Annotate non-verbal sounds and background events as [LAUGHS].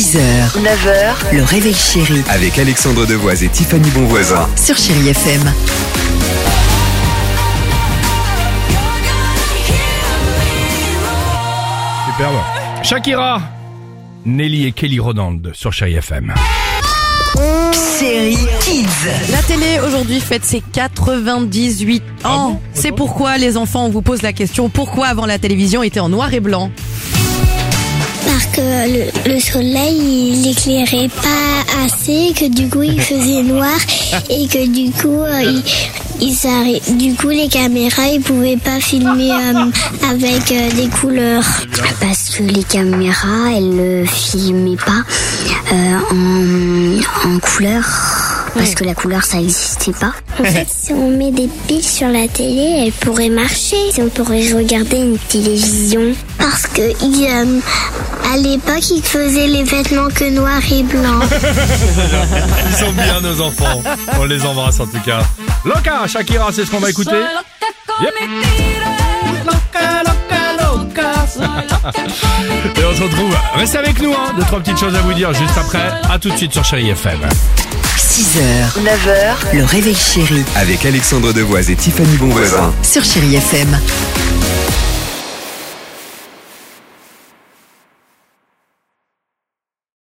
6h, 9h, le réveil chéri Avec Alexandre Devoise et Tiffany Bonvoisin. sur Chérie FM. Superbe. Shakira, Nelly et Kelly Rodand sur Chérie FM. Chérie Kids. La télé aujourd'hui fête ses 98 ans. C'est pourquoi les enfants, on vous pose la question, pourquoi avant la télévision était en noir et blanc? Que le, le soleil, il éclairait pas assez, que du coup il faisait noir [LAUGHS] et que du coup, euh, il, il du coup les caméras, ils pouvaient pas filmer euh, avec euh, des couleurs. Parce que les caméras, elles ne filmaient pas euh, en, en couleur. Parce que la couleur, ça n'existait pas. En fait, [LAUGHS] si on met des piles sur la télé, elles pourraient marcher. Si on pourrait regarder une télévision. Parce que il, euh, à l'époque, ils faisaient les vêtements que noir et blanc. [LAUGHS] Ils sont bien nos enfants. On les embrasse en tout cas. Loca, Shakira, c'est ce qu'on va écouter. Yep. [LAUGHS] Et on se retrouve. Restez avec nous, hein. Deux, trois petites choses à vous dire juste après. À tout de suite sur Chérie FM. 6h, 9h, le réveil chéri Avec Alexandre Devoise et Tiffany Bonvoisin. sur Chérie FM.